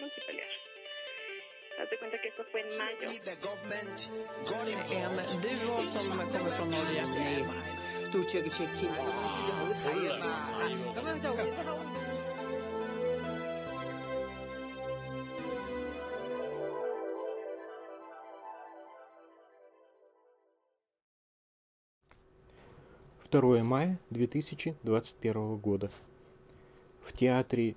fueron y pelear. Haz de cuenta que esto fue en mayo. En duo som kommer från Norge med Tuchek Cheki. Второе мая 2021 года. В театре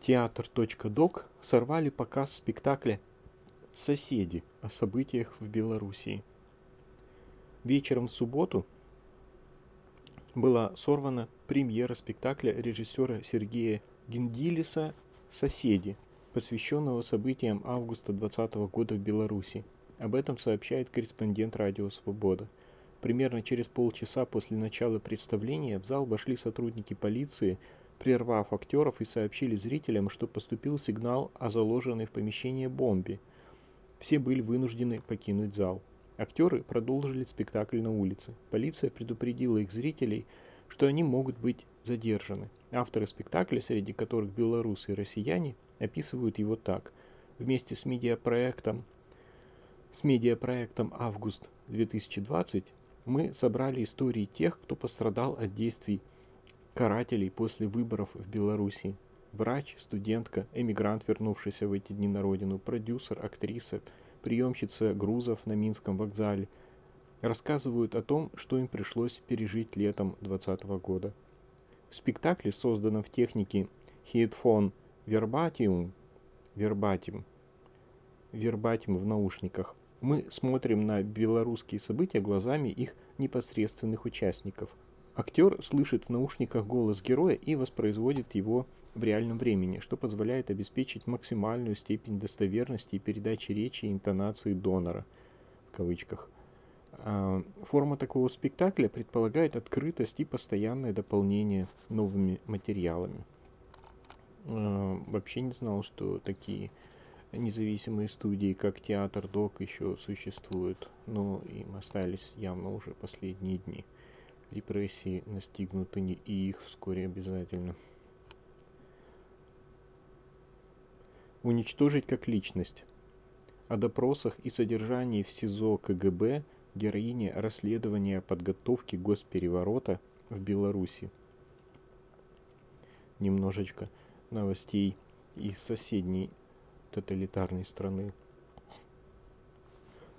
театр.док сорвали показ спектакля «Соседи» о событиях в Белоруссии. Вечером в субботу была сорвана премьера спектакля режиссера Сергея Гендилиса «Соседи», посвященного событиям августа 2020 года в Беларуси. Об этом сообщает корреспондент «Радио Свобода». Примерно через полчаса после начала представления в зал вошли сотрудники полиции, прервав актеров и сообщили зрителям, что поступил сигнал о заложенной в помещение бомбе. Все были вынуждены покинуть зал. Актеры продолжили спектакль на улице. Полиция предупредила их зрителей, что они могут быть задержаны. Авторы спектакля, среди которых белорусы и россияне, описывают его так. Вместе с медиапроектом с медиапроектом «Август 2020» мы собрали истории тех, кто пострадал от действий карателей после выборов в Беларуси. Врач, студентка, эмигрант, вернувшийся в эти дни на родину, продюсер, актриса, приемщица грузов на Минском вокзале рассказывают о том, что им пришлось пережить летом 2020 года. В спектакле, созданном в технике Headphone Verbatim, Verbatim, Verbatim в наушниках, мы смотрим на белорусские события глазами их непосредственных участников – Актер слышит в наушниках голос героя и воспроизводит его в реальном времени, что позволяет обеспечить максимальную степень достоверности и передачи речи и интонации донора, в кавычках. А, форма такого спектакля предполагает открытость и постоянное дополнение новыми материалами. А, вообще не знал, что такие независимые студии, как Театр Док, еще существуют, но им остались явно уже последние дни репрессии настигнут и их вскоре обязательно. Уничтожить как личность. О допросах и содержании в СИЗО КГБ героине расследования подготовки госпереворота в Беларуси. Немножечко новостей из соседней тоталитарной страны.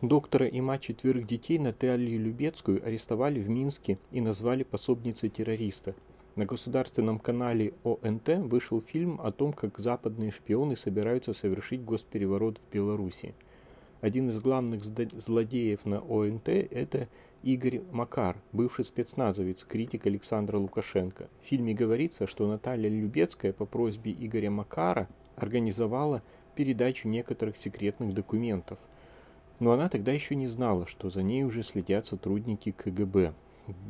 Доктора и мать четверых детей Наталью Любецкую арестовали в Минске и назвали пособницей террориста. На государственном канале ОНТ вышел фильм о том, как западные шпионы собираются совершить госпереворот в Беларуси. Один из главных злодеев на ОНТ – это Игорь Макар, бывший спецназовец, критик Александра Лукашенко. В фильме говорится, что Наталья Любецкая по просьбе Игоря Макара организовала передачу некоторых секретных документов – но она тогда еще не знала, что за ней уже следят сотрудники КГБ.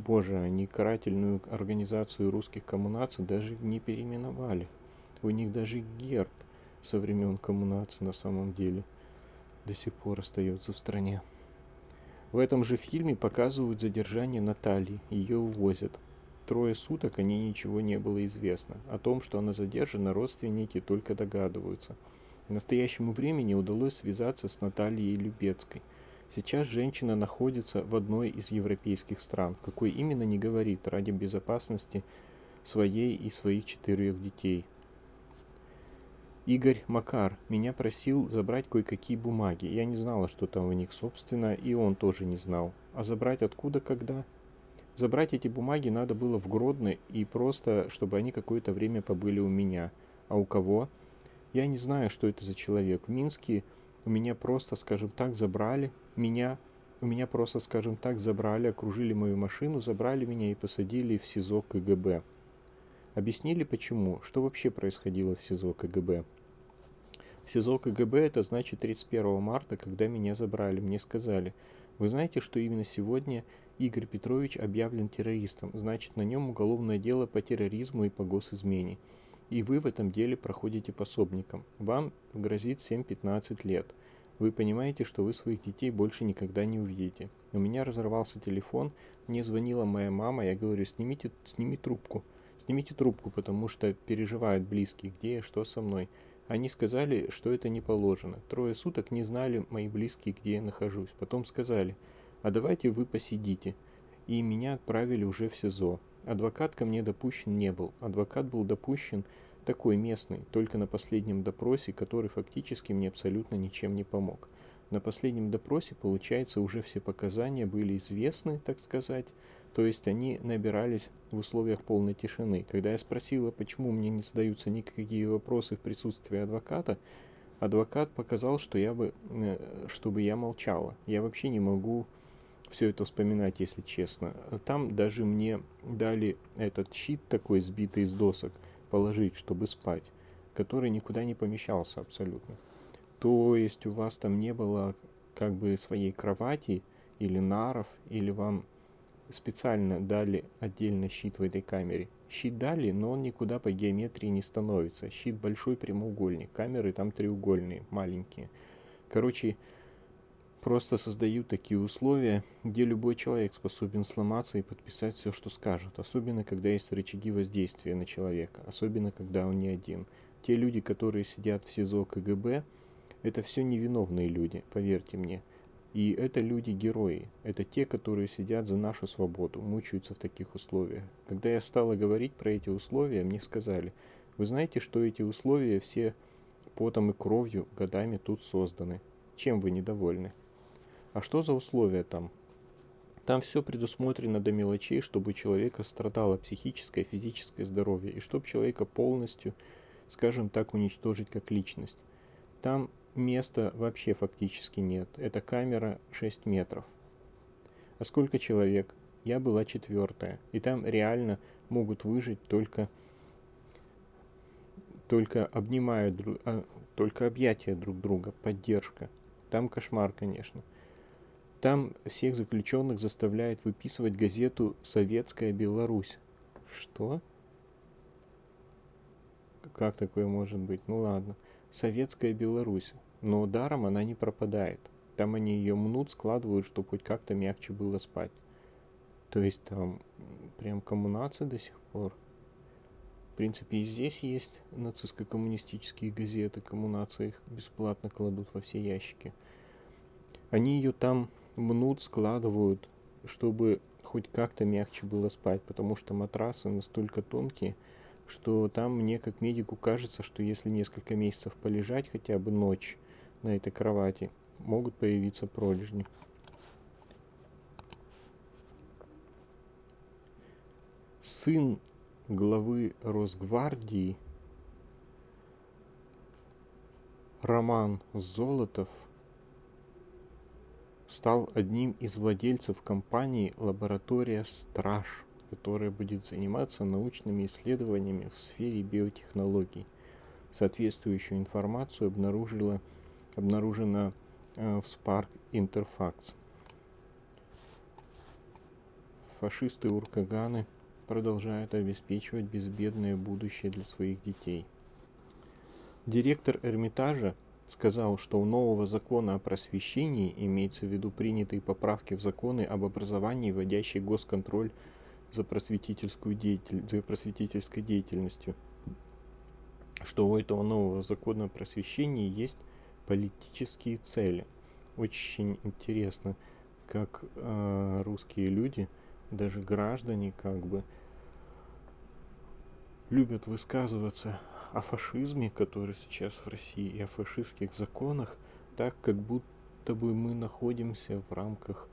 Боже, они карательную организацию русских коммунаций даже не переименовали. У них даже герб со времен коммунации на самом деле до сих пор остается в стране. В этом же фильме показывают задержание Натальи, ее увозят. Трое суток о ней ничего не было известно. О том, что она задержана, родственники только догадываются – к настоящему времени удалось связаться с Натальей Любецкой. Сейчас женщина находится в одной из европейских стран, в какой именно не говорит, ради безопасности своей и своих четырех детей. Игорь Макар меня просил забрать кое-какие бумаги. Я не знала, что там у них собственно, и он тоже не знал. А забрать откуда, когда? Забрать эти бумаги надо было в Гродно и просто, чтобы они какое-то время побыли у меня. А у кого? Я не знаю, что это за человек. В Минске у меня просто, скажем так, забрали меня, у меня просто, скажем так, забрали, окружили мою машину, забрали меня и посадили в СИЗО КГБ. Объяснили почему, что вообще происходило в СИЗО КГБ. В СИЗО КГБ это значит 31 марта, когда меня забрали. Мне сказали, вы знаете, что именно сегодня Игорь Петрович объявлен террористом, значит на нем уголовное дело по терроризму и по госизмене и вы в этом деле проходите пособником. Вам грозит 7-15 лет. Вы понимаете, что вы своих детей больше никогда не увидите. У меня разорвался телефон, мне звонила моя мама, я говорю, снимите, сними трубку. Снимите трубку, потому что переживают близкие, где я, что со мной. Они сказали, что это не положено. Трое суток не знали мои близкие, где я нахожусь. Потом сказали, а давайте вы посидите. И меня отправили уже в СИЗО. Адвокат ко мне допущен не был. Адвокат был допущен такой местный, только на последнем допросе, который фактически мне абсолютно ничем не помог. На последнем допросе, получается, уже все показания были известны, так сказать, то есть они набирались в условиях полной тишины. Когда я спросила, почему мне не задаются никакие вопросы в присутствии адвоката, адвокат показал, что я бы, э, чтобы я молчала. Я вообще не могу все это вспоминать, если честно. Там даже мне дали этот щит такой, сбитый из досок, положить, чтобы спать, который никуда не помещался абсолютно. То есть у вас там не было как бы своей кровати или наров, или вам специально дали отдельно щит в этой камере. Щит дали, но он никуда по геометрии не становится. Щит большой прямоугольник, камеры там треугольные, маленькие. Короче, просто создают такие условия, где любой человек способен сломаться и подписать все, что скажет. Особенно, когда есть рычаги воздействия на человека. Особенно, когда он не один. Те люди, которые сидят в СИЗО КГБ, это все невиновные люди, поверьте мне. И это люди-герои. Это те, которые сидят за нашу свободу, мучаются в таких условиях. Когда я стала говорить про эти условия, мне сказали, вы знаете, что эти условия все потом и кровью годами тут созданы. Чем вы недовольны? А что за условия там? Там все предусмотрено до мелочей, чтобы у человека страдало психическое, физическое здоровье, и чтобы человека полностью, скажем так, уничтожить как личность. Там места вообще фактически нет. Эта камера 6 метров. А сколько человек? Я была четвертая. И там реально могут выжить только только обнимая друг, а, только объятия друг друга, поддержка. Там кошмар, конечно. Там всех заключенных заставляют выписывать газету «Советская Беларусь». Что? Как такое может быть? Ну ладно. Советская Беларусь но даром она не пропадает. Там они ее мнут, складывают, чтобы хоть как-то мягче было спать. То есть там прям коммунация до сих пор. В принципе, и здесь есть нацистско-коммунистические газеты, коммунация их бесплатно кладут во все ящики. Они ее там мнут, складывают, чтобы хоть как-то мягче было спать, потому что матрасы настолько тонкие, что там мне как медику кажется, что если несколько месяцев полежать хотя бы ночь, на этой кровати могут появиться пролежни. Сын главы Росгвардии Роман Золотов стал одним из владельцев компании «Лаборатория Страж», которая будет заниматься научными исследованиями в сфере биотехнологий. Соответствующую информацию обнаружила обнаружено э, в Spark Interfacts. Фашисты Уркаганы продолжают обеспечивать безбедное будущее для своих детей. Директор Эрмитажа сказал, что у нового закона о просвещении имеется в виду принятые поправки в законы об образовании, вводящие госконтроль за, просветительскую деятель... за просветительской деятельностью, что у этого нового закона о просвещении есть политические цели. Очень интересно, как э, русские люди, даже граждане, как бы любят высказываться о фашизме, который сейчас в России, и о фашистских законах, так как будто бы мы находимся в рамках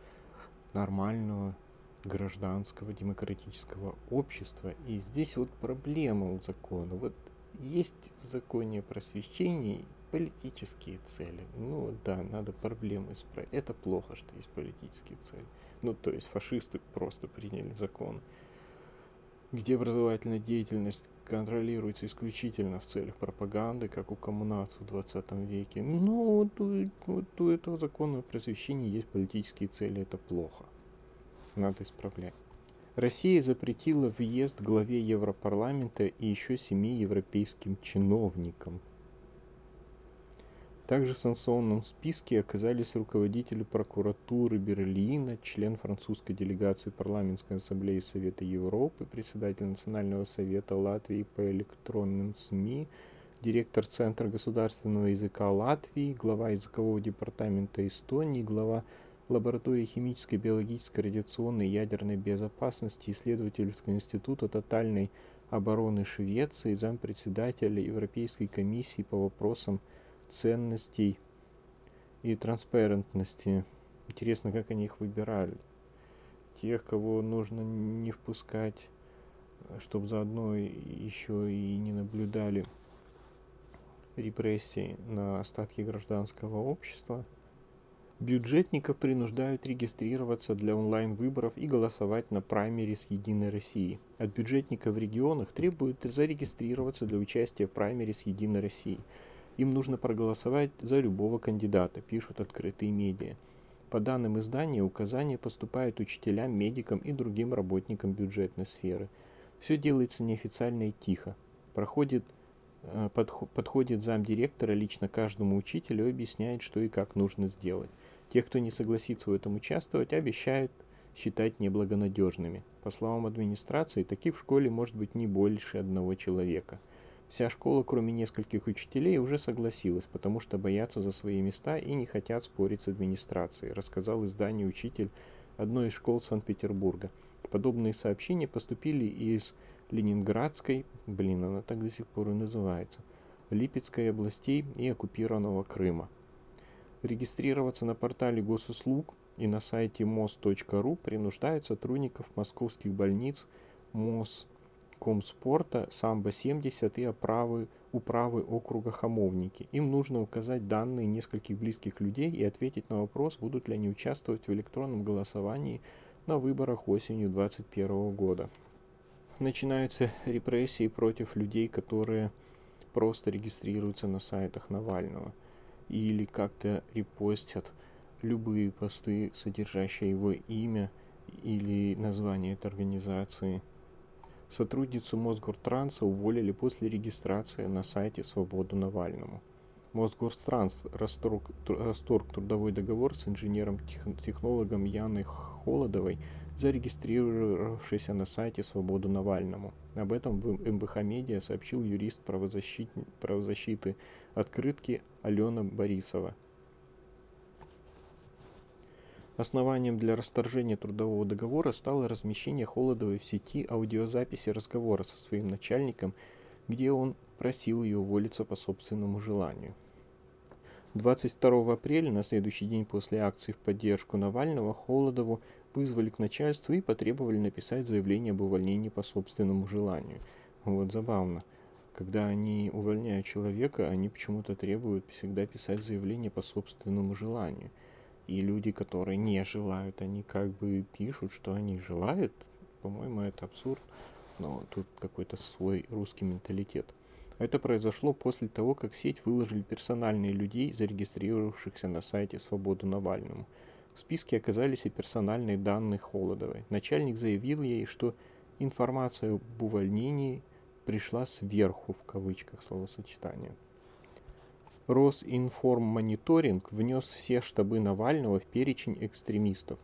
нормального гражданского демократического общества. И здесь вот проблема у закона. Вот есть в законе о просвещении политические цели. Ну да, надо проблему исправить. Это плохо, что есть политические цели. Ну, то есть фашисты просто приняли закон, где образовательная деятельность контролируется исключительно в целях пропаганды, как у коммунаций в 20 веке. Но вот у, вот у этого закона о просвещении есть политические цели, это плохо. Надо исправлять. Россия запретила въезд главе Европарламента и еще семи европейским чиновникам. Также в санкционном списке оказались руководители прокуратуры Берлина, член французской делегации парламентской ассамблеи Совета Европы, председатель Национального совета Латвии по электронным СМИ, директор Центра государственного языка Латвии, глава языкового департамента Эстонии, глава лаборатории химической, биологической, радиационной и ядерной безопасности исследовательского института тотальной обороны Швеции, зампредседателя Европейской комиссии по вопросам ценностей и транспарентности. Интересно, как они их выбирали. Тех, кого нужно не впускать, чтобы заодно еще и не наблюдали репрессий на остатки гражданского общества – Бюджетников принуждают регистрироваться для онлайн-выборов и голосовать на праймерис Единой России. От бюджетников в регионах требуют зарегистрироваться для участия в праймерис Единой России. Им нужно проголосовать за любого кандидата, пишут открытые медиа. По данным издания, указания поступают учителям, медикам и другим работникам бюджетной сферы. Все делается неофициально и тихо. Проходит э, подходит замдиректора лично каждому учителю и объясняет, что и как нужно сделать. Тех, кто не согласится в этом участвовать, обещают считать неблагонадежными. По словам администрации, таких в школе может быть не больше одного человека. Вся школа, кроме нескольких учителей, уже согласилась, потому что боятся за свои места и не хотят спорить с администрацией, рассказал изданию учитель одной из школ Санкт-Петербурга. Подобные сообщения поступили из Ленинградской, блин, она так до сих пор и называется, Липецкой областей и оккупированного Крыма. Регистрироваться на портале госуслуг и на сайте mos.ru принуждают сотрудников московских больниц Москомспорта, Самбо-70 и оправы, управы округа Хамовники. Им нужно указать данные нескольких близких людей и ответить на вопрос, будут ли они участвовать в электронном голосовании на выборах осенью 2021 года. Начинаются репрессии против людей, которые просто регистрируются на сайтах Навального – или как-то репостят любые посты, содержащие его имя или название этой организации. Сотрудницу Мосгортранса уволили после регистрации на сайте «Свободу Навальному». Мосгортранс расторг, расторг трудовой договор с инженером-технологом Яной Холодовой – зарегистрировавшийся на сайте «Свободу Навальному». Об этом в МБХ Медиа сообщил юрист правозащиты открытки Алена Борисова. Основанием для расторжения трудового договора стало размещение Холодовой в сети аудиозаписи разговора со своим начальником, где он просил ее уволиться по собственному желанию. 22 апреля, на следующий день после акции в поддержку Навального, Холодову вызвали к начальству и потребовали написать заявление об увольнении по собственному желанию. Вот забавно. Когда они увольняют человека, они почему-то требуют всегда писать заявление по собственному желанию. И люди, которые не желают, они как бы пишут, что они желают. По-моему, это абсурд. Но тут какой-то свой русский менталитет. Это произошло после того, как в сеть выложили персональные людей, зарегистрировавшихся на сайте «Свободу Навальному». В списке оказались и персональные данные Холодовой. Начальник заявил ей, что информация об увольнении пришла сверху, в кавычках словосочетание. Росинформмониторинг внес все штабы Навального в перечень экстремистов.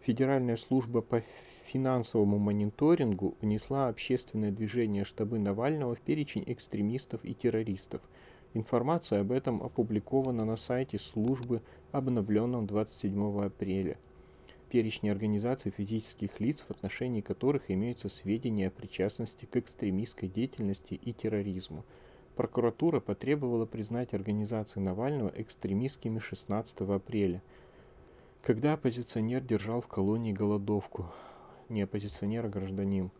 Федеральная служба по финансовому мониторингу внесла общественное движение штабы Навального в перечень экстремистов и террористов – Информация об этом опубликована на сайте службы, обновленном 27 апреля. Перечни организаций физических лиц, в отношении которых имеются сведения о причастности к экстремистской деятельности и терроризму. Прокуратура потребовала признать организации Навального экстремистскими 16 апреля, когда оппозиционер держал в колонии голодовку. Не оппозиционер, а гражданин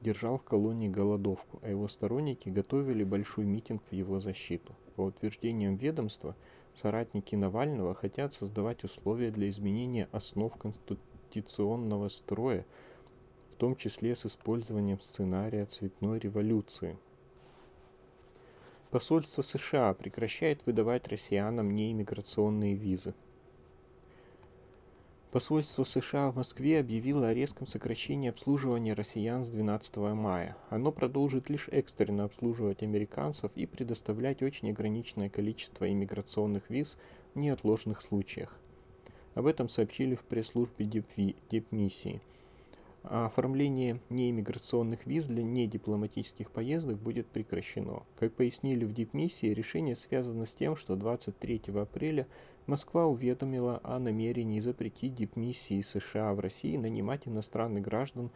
держал в колонии голодовку, а его сторонники готовили большой митинг в его защиту. По утверждениям ведомства, соратники Навального хотят создавать условия для изменения основ конституционного строя, в том числе с использованием сценария цветной революции. Посольство США прекращает выдавать россиянам неиммиграционные визы. Посольство США в Москве объявило о резком сокращении обслуживания россиян с 12 мая. Оно продолжит лишь экстренно обслуживать американцев и предоставлять очень ограниченное количество иммиграционных виз в неотложных случаях. Об этом сообщили в пресс-службе Депмиссии. а оформление неиммиграционных виз для недипломатических поездок будет прекращено. Как пояснили в дипмиссии, решение связано с тем, что 23 апреля Москва уведомила о намерении запретить дипмиссии США в России нанимать иностранных граждан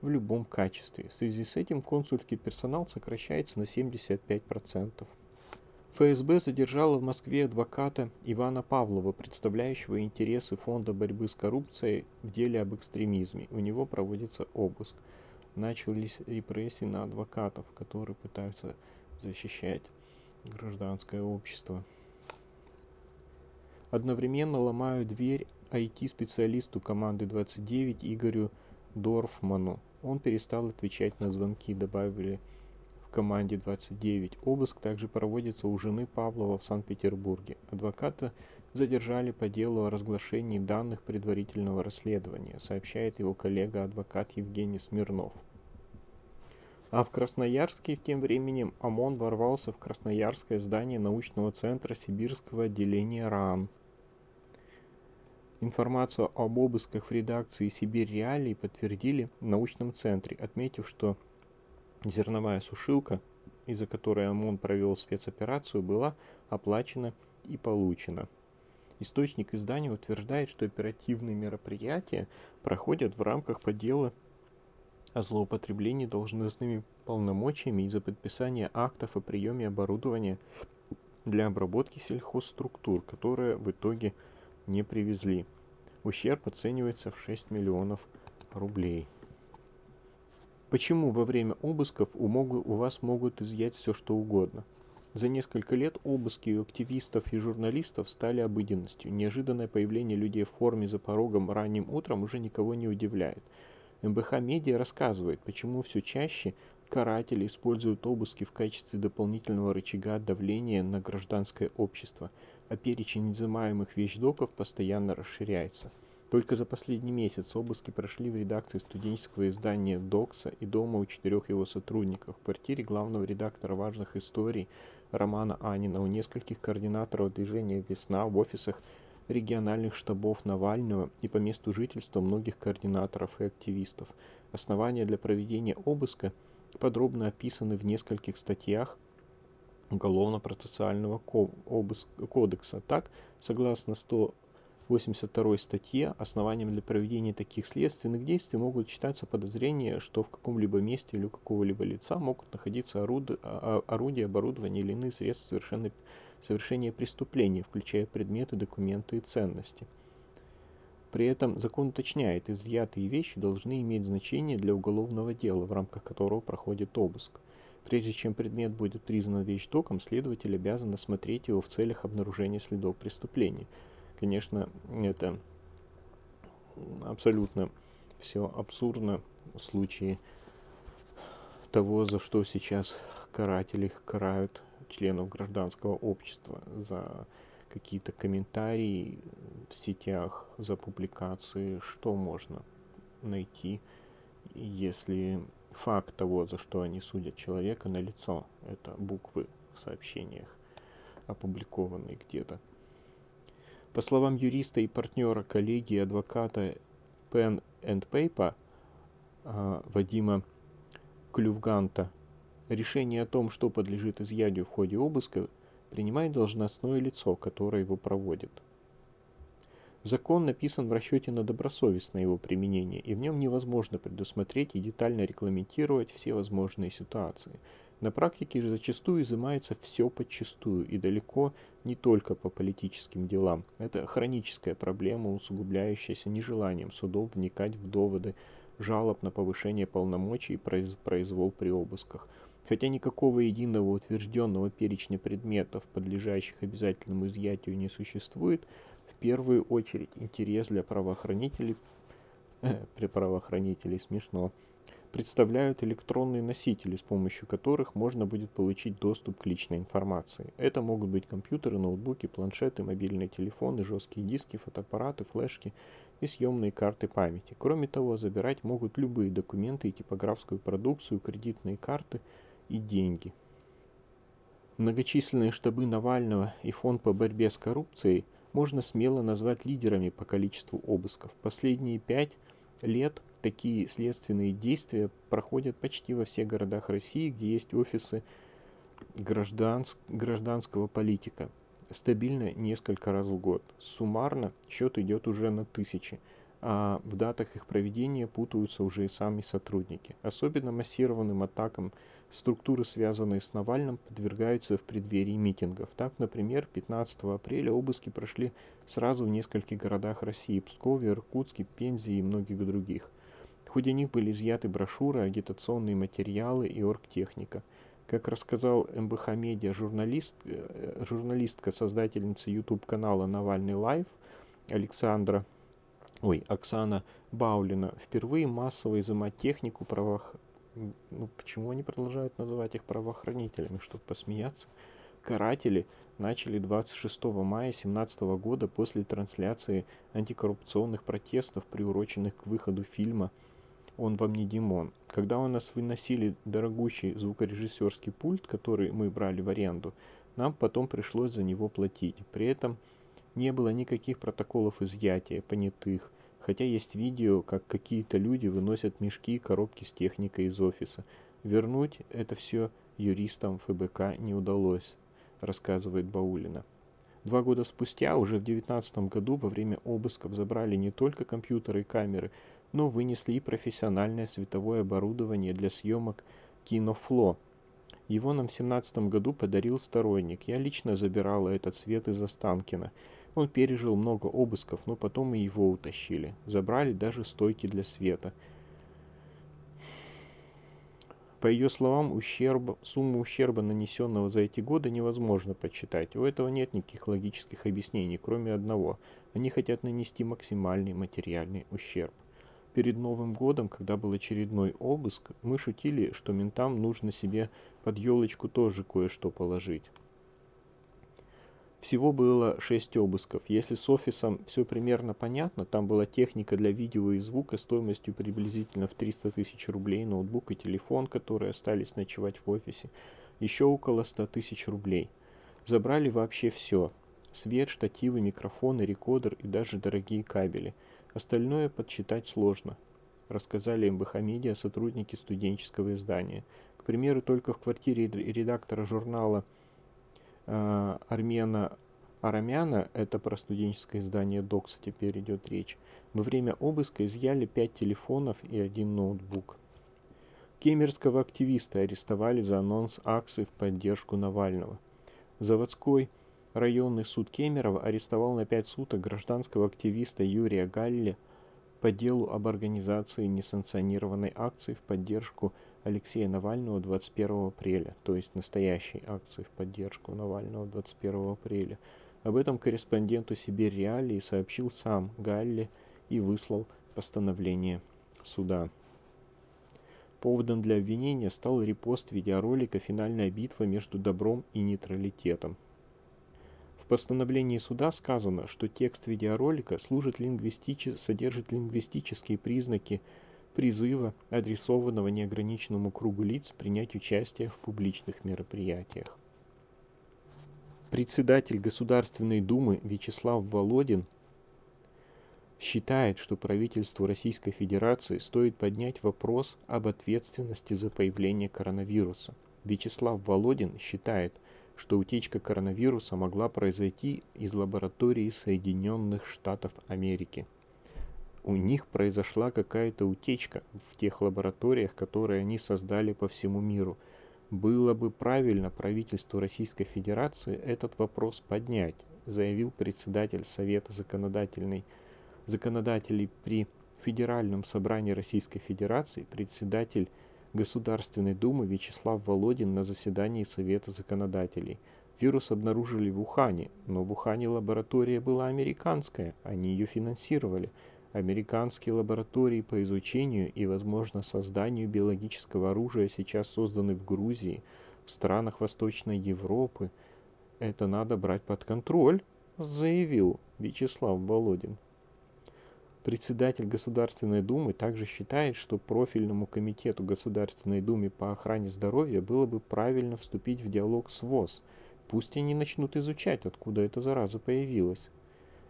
в любом качестве. В связи с этим консульский персонал сокращается на 75%. ФСБ задержала в Москве адвоката Ивана Павлова, представляющего интересы Фонда борьбы с коррупцией в деле об экстремизме. У него проводится обыск. Начались репрессии на адвокатов, которые пытаются защищать гражданское общество. Одновременно ломают дверь IT-специалисту команды 29 Игорю Дорфману. Он перестал отвечать на звонки, добавили команде 29. Обыск также проводится у жены Павлова в Санкт-Петербурге. Адвоката задержали по делу о разглашении данных предварительного расследования, сообщает его коллега-адвокат Евгений Смирнов. А в Красноярске тем временем ОМОН ворвался в Красноярское здание научного центра Сибирского отделения РАН. Информацию об обысках в редакции «Сибирь Реалии» подтвердили в научном центре, отметив, что Зерновая сушилка, из-за которой ОМОН провел спецоперацию, была оплачена и получена. Источник издания утверждает, что оперативные мероприятия проходят в рамках по делу о злоупотреблении должностными полномочиями из-за подписания актов о приеме оборудования для обработки сельхозструктур, которые в итоге не привезли. Ущерб оценивается в 6 миллионов рублей. Почему во время обысков у, могу, у вас могут изъять все что угодно? За несколько лет обыски у активистов и журналистов стали обыденностью. Неожиданное появление людей в форме за порогом ранним утром уже никого не удивляет. МБХ Медиа рассказывает, почему все чаще каратели используют обыски в качестве дополнительного рычага давления на гражданское общество, а перечень изымаемых вещдоков постоянно расширяется. Только за последний месяц обыски прошли в редакции студенческого издания «Докса» и дома у четырех его сотрудников, в квартире главного редактора важных историй Романа Анина, у нескольких координаторов движения «Весна», в офисах региональных штабов Навального и по месту жительства многих координаторов и активистов. Основания для проведения обыска подробно описаны в нескольких статьях Уголовно-процессуального кодекса. Так, согласно 100 82 статье основанием для проведения таких следственных действий могут считаться подозрения, что в каком-либо месте или у какого-либо лица могут находиться оруды, а, а, орудия, оборудование или иные средства совершенно, совершения преступления, включая предметы, документы и ценности. При этом закон уточняет, изъятые вещи должны иметь значение для уголовного дела, в рамках которого проходит обыск. Прежде чем предмет будет признан вещдоком, следователь обязан осмотреть его в целях обнаружения следов преступления – Конечно, это абсолютно все абсурдно в случае того, за что сейчас каратели карают членов гражданского общества за какие-то комментарии в сетях, за публикации, что можно найти, если факт того, за что они судят человека, на лицо. Это буквы в сообщениях, опубликованные где-то. По словам юриста и партнера коллегии адвоката Pen and Paper а, Вадима Клювганта, решение о том, что подлежит изъятию в ходе обыска, принимает должностное лицо, которое его проводит. Закон написан в расчете на добросовестное его применение, и в нем невозможно предусмотреть и детально регламентировать все возможные ситуации – на практике же зачастую изымается все подчастую и далеко не только по политическим делам. Это хроническая проблема, усугубляющаяся нежеланием судов вникать в доводы жалоб на повышение полномочий и произвол при обысках. Хотя никакого единого утвержденного перечня предметов, подлежащих обязательному изъятию, не существует, в первую очередь интерес для правоохранителей, при правоохранителей смешно, представляют электронные носители, с помощью которых можно будет получить доступ к личной информации. Это могут быть компьютеры, ноутбуки, планшеты, мобильные телефоны, жесткие диски, фотоаппараты, флешки и съемные карты памяти. Кроме того, забирать могут любые документы и типографскую продукцию, кредитные карты и деньги. Многочисленные штабы Навального и фонд по борьбе с коррупцией можно смело назвать лидерами по количеству обысков. Последние пять – лет такие следственные действия проходят почти во всех городах России, где есть офисы гражданск, гражданского политика. Стабильно несколько раз в год. Суммарно счет идет уже на тысячи, а в датах их проведения путаются уже и сами сотрудники. Особенно массированным атакам структуры, связанные с Навальным, подвергаются в преддверии митингов. Так, например, 15 апреля обыски прошли сразу в нескольких городах России – Пскове, Иркутске, Пензе и многих других. В ходе них были изъяты брошюры, агитационные материалы и оргтехника – как рассказал МБХ Медиа журналист, э, журналистка, создательница YouTube-канала «Навальный live» Александра, ой, Оксана Баулина, впервые массово изымать технику правоох... Ну, почему они продолжают называть их правоохранителями, чтобы посмеяться? Каратели начали 26 мая 2017 года после трансляции антикоррупционных протестов, приуроченных к выходу фильма он вам не Димон. Когда у нас выносили дорогущий звукорежиссерский пульт, который мы брали в аренду, нам потом пришлось за него платить. При этом не было никаких протоколов изъятия понятых, хотя есть видео, как какие-то люди выносят мешки и коробки с техникой из офиса. Вернуть это все юристам ФБК не удалось, рассказывает Баулина. Два года спустя, уже в 2019 году, во время обысков забрали не только компьютеры и камеры, но вынесли и профессиональное световое оборудование для съемок кинофло. Его нам в 17 году подарил сторонник. Я лично забирала этот свет из Останкина. Он пережил много обысков, но потом и его утащили. Забрали даже стойки для света. По ее словам, ущерб, сумму ущерба, нанесенного за эти годы, невозможно подсчитать. У этого нет никаких логических объяснений, кроме одного. Они хотят нанести максимальный материальный ущерб. Перед Новым годом, когда был очередной обыск, мы шутили, что ментам нужно себе под елочку тоже кое-что положить. Всего было шесть обысков. Если с офисом все примерно понятно, там была техника для видео и звука стоимостью приблизительно в 300 тысяч рублей, ноутбук и телефон, которые остались ночевать в офисе, еще около 100 тысяч рублей. Забрали вообще все. Свет, штативы, микрофоны, рекордер и даже дорогие кабели – Остальное подсчитать сложно, рассказали МБХ Медиа сотрудники студенческого издания. К примеру, только в квартире редактора журнала Армена Арамяна, это про студенческое издание Докса теперь идет речь, во время обыска изъяли 5 телефонов и один ноутбук. Кемерского активиста арестовали за анонс акций в поддержку Навального. Заводской Районный суд Кемерово арестовал на пять суток гражданского активиста Юрия Галли по делу об организации несанкционированной акции в поддержку Алексея Навального 21 апреля, то есть настоящей акции в поддержку Навального 21 апреля. Об этом корреспонденту Сибирь Реалии сообщил сам Галли и выслал постановление суда. Поводом для обвинения стал репост видеоролика «Финальная битва между добром и нейтралитетом», постановлении суда сказано, что текст видеоролика служит лингвистичес... содержит лингвистические признаки призыва, адресованного неограниченному кругу лиц принять участие в публичных мероприятиях. Председатель Государственной Думы Вячеслав Володин считает, что правительству Российской Федерации стоит поднять вопрос об ответственности за появление коронавируса. Вячеслав Володин считает, что утечка коронавируса могла произойти из лаборатории Соединенных Штатов Америки. У них произошла какая-то утечка в тех лабораториях, которые они создали по всему миру. Было бы правильно правительству Российской Федерации этот вопрос поднять, заявил председатель Совета законодательной, законодателей при Федеральном собрании Российской Федерации, председатель Государственной Думы Вячеслав Володин на заседании Совета законодателей. Вирус обнаружили в Ухане, но в Ухане лаборатория была американская, они ее финансировали. Американские лаборатории по изучению и, возможно, созданию биологического оружия сейчас созданы в Грузии, в странах Восточной Европы. Это надо брать под контроль, заявил Вячеслав Володин. Председатель Государственной Думы также считает, что профильному комитету Государственной Думы по охране здоровья было бы правильно вступить в диалог с ВОЗ. Пусть они начнут изучать, откуда эта зараза появилась.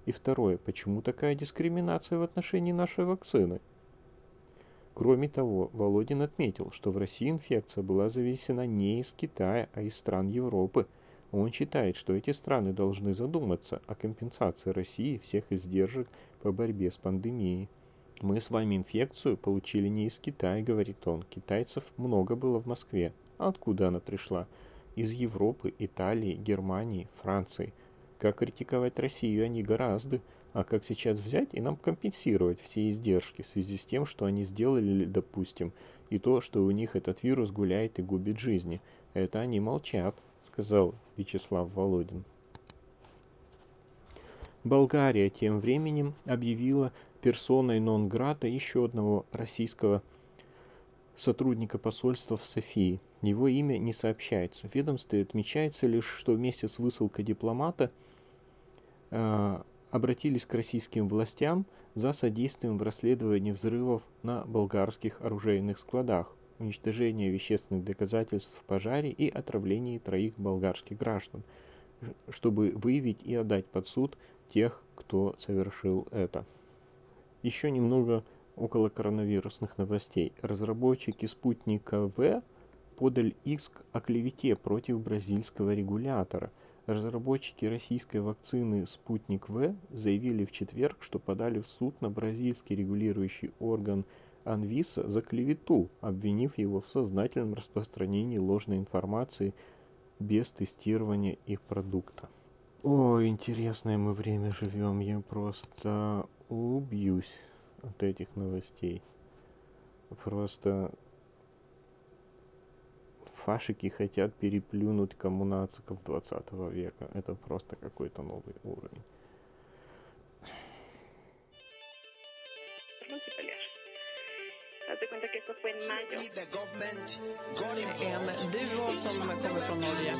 И второе, почему такая дискриминация в отношении нашей вакцины? Кроме того, Володин отметил, что в России инфекция была завезена не из Китая, а из стран Европы. Он считает, что эти страны должны задуматься о компенсации России всех издержек по борьбе с пандемией. Мы с вами инфекцию получили не из Китая, говорит он. Китайцев много было в Москве. А откуда она пришла? Из Европы, Италии, Германии, Франции. Как критиковать Россию они гораздо, а как сейчас взять и нам компенсировать все издержки в связи с тем, что они сделали, допустим, и то, что у них этот вирус гуляет и губит жизни. Это они молчат, сказал Вячеслав Володин. Болгария тем временем объявила персоной нон-грата еще одного российского сотрудника посольства в Софии. Его имя не сообщается. В ведомстве отмечается лишь, что вместе с высылкой дипломата обратились к российским властям за содействием в расследовании взрывов на болгарских оружейных складах, уничтожение вещественных доказательств в пожаре и отравлении троих болгарских граждан, чтобы выявить и отдать под суд тех, кто совершил это. Еще немного около коронавирусных новостей. Разработчики спутника В подали иск о клевете против бразильского регулятора. Разработчики российской вакцины «Спутник В» заявили в четверг, что подали в суд на бразильский регулирующий орган Анвиса за клевету, обвинив его в сознательном распространении ложной информации без тестирования их продукта. О, интересное мы время живем, я просто убьюсь от этих новостей. Просто фашики хотят переплюнуть коммунациков 20 века. Это просто какой-то новый уровень. En duo som kommer från Norge,